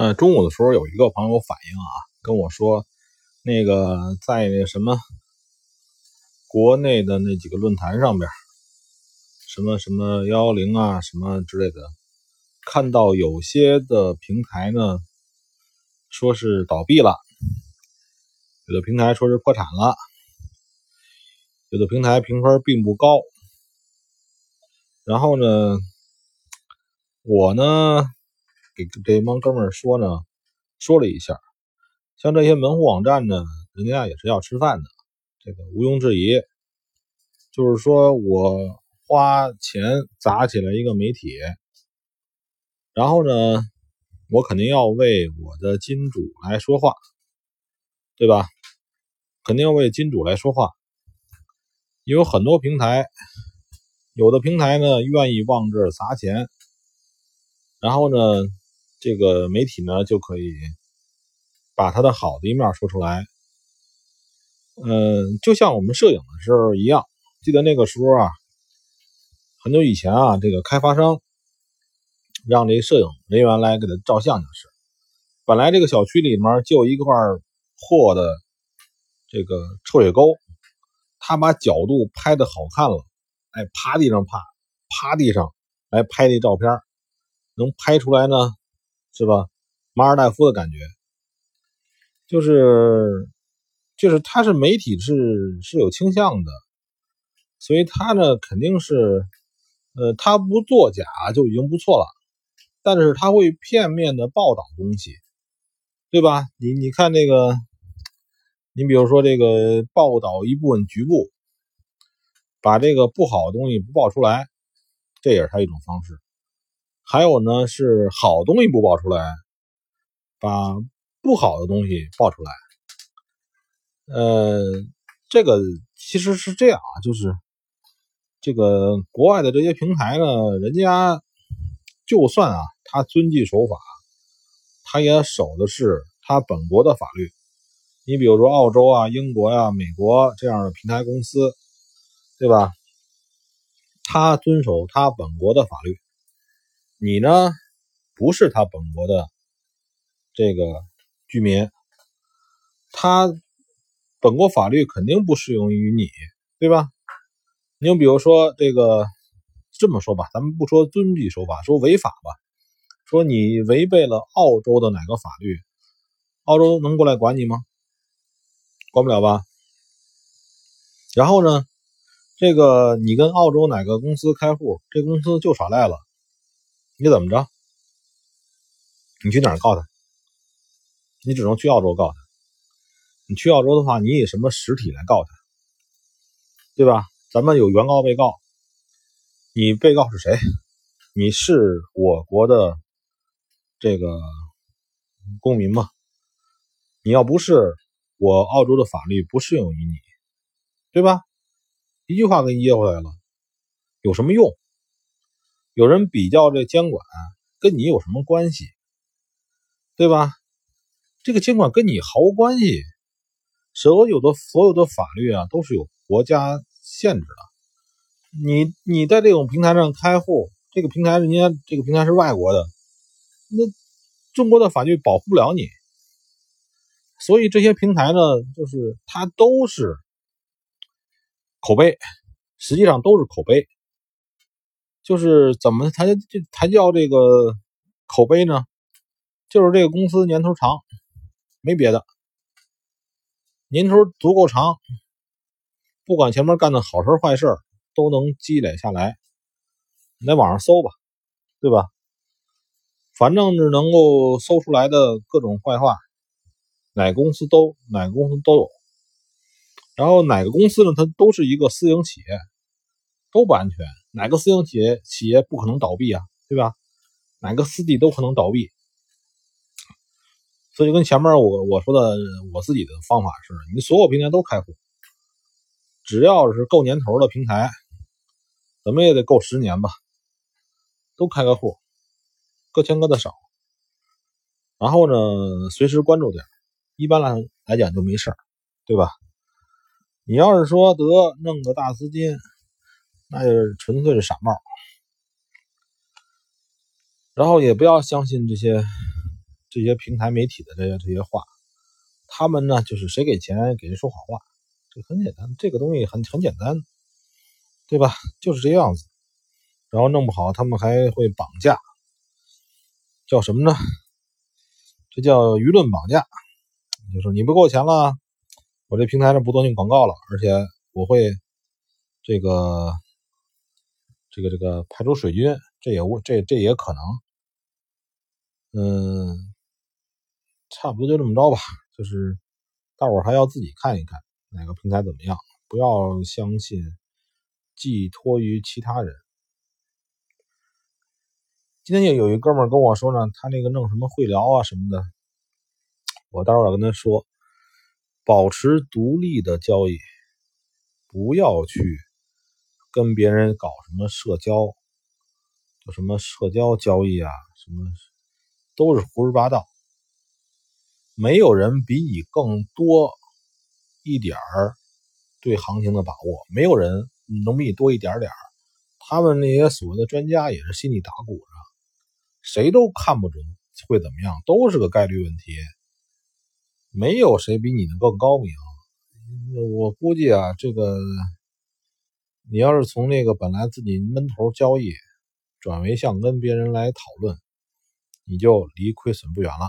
呃，中午的时候有一个朋友反映啊，跟我说，那个在那什么国内的那几个论坛上边，什么什么幺幺零啊，什么之类的，看到有些的平台呢，说是倒闭了，有的平台说是破产了，有的平台评分并不高，然后呢，我呢。给这帮哥们儿说呢，说了一下，像这些门户网站呢，人家也是要吃饭的，这个毋庸置疑。就是说我花钱砸起来一个媒体，然后呢，我肯定要为我的金主来说话，对吧？肯定要为金主来说话，因为很多平台，有的平台呢愿意往这砸钱，然后呢。这个媒体呢，就可以把它的好的一面说出来。嗯，就像我们摄影的时候一样，记得那个时候啊，很久以前啊，这个开发商让这摄影人员来给他照相，就是本来这个小区里面就一块破的这个臭水沟，他把角度拍的好看了，哎，趴地上趴，趴地上来拍那照片，能拍出来呢。是吧？马尔代夫的感觉，就是就是他是媒体是是有倾向的，所以他呢肯定是，呃，他不作假就已经不错了，但是他会片面的报道东西，对吧？你你看那个，你比如说这个报道一部分局部，把这个不好的东西不报出来，这也是他一种方式。还有呢，是好东西不爆出来，把不好的东西爆出来。呃，这个其实是这样啊，就是这个国外的这些平台呢，人家就算啊，他遵纪守法，他也守的是他本国的法律。你比如说澳洲啊、英国呀、美国这样的平台公司，对吧？他遵守他本国的法律。你呢，不是他本国的这个居民，他本国法律肯定不适用于你，对吧？你比如说这个，这么说吧，咱们不说遵纪守法，说违法吧，说你违背了澳洲的哪个法律，澳洲能过来管你吗？管不了吧？然后呢，这个你跟澳洲哪个公司开户，这公司就耍赖了。你怎么着？你去哪儿告他？你只能去澳洲告他。你去澳洲的话，你以什么实体来告他？对吧？咱们有原告、被告。你被告是谁？你是我国的这个公民吗？你要不是，我澳洲的法律不适用于你，对吧？一句话给你噎回来了，有什么用？有人比较这监管跟你有什么关系，对吧？这个监管跟你毫无关系。所有的所有的法律啊，都是有国家限制的。你你在这种平台上开户，这个平台人家这个平台是外国的，那中国的法律保护不了你。所以这些平台呢，就是它都是口碑，实际上都是口碑。就是怎么才才叫这个口碑呢？就是这个公司年头长，没别的，年头足够长，不管前面干的好事坏事，都能积累下来。你在网上搜吧，对吧？反正是能够搜出来的各种坏话，哪个公司都哪个公司都有。然后哪个公司呢？它都是一个私营企业，都不安全。哪个私营企业企业不可能倒闭啊？对吧？哪个私地都可能倒闭，所以跟前面我我说的我自己的方法是：你所有平台都开户，只要是够年头的平台，怎么也得够十年吧，都开个户，各签各的少。然后呢，随时关注点，一般来来讲就没事对吧？你要是说得弄个大资金。那就是纯粹是傻帽，然后也不要相信这些这些平台媒体的这些这些话，他们呢就是谁给钱给人说好话，这很简单，这个东西很很简单，对吧？就是这样子。然后弄不好他们还会绑架，叫什么呢？这叫舆论绑架，就是你不给我钱了，我这平台上不做你广告了，而且我会这个这个这个派出水军，这也这这也可能。嗯，差不多就这么着吧。就是大伙还要自己看一看哪个平台怎么样，不要相信寄托于其他人。今天也有一哥们跟我说呢，他那个弄什么会聊啊什么的，我待会儿跟他说，保持独立的交易，不要去跟别人搞什么社交，就什么社交交易啊，什么。都是胡说八道，没有人比你更多一点儿对行情的把握，没有人能比你多一点点儿他们那些所谓的专家也是心里打鼓的，谁都看不准会怎么样，都是个概率问题。没有谁比你的更高明。我估计啊，这个你要是从那个本来自己闷头交易，转为向跟别人来讨论。你就离亏损不远了。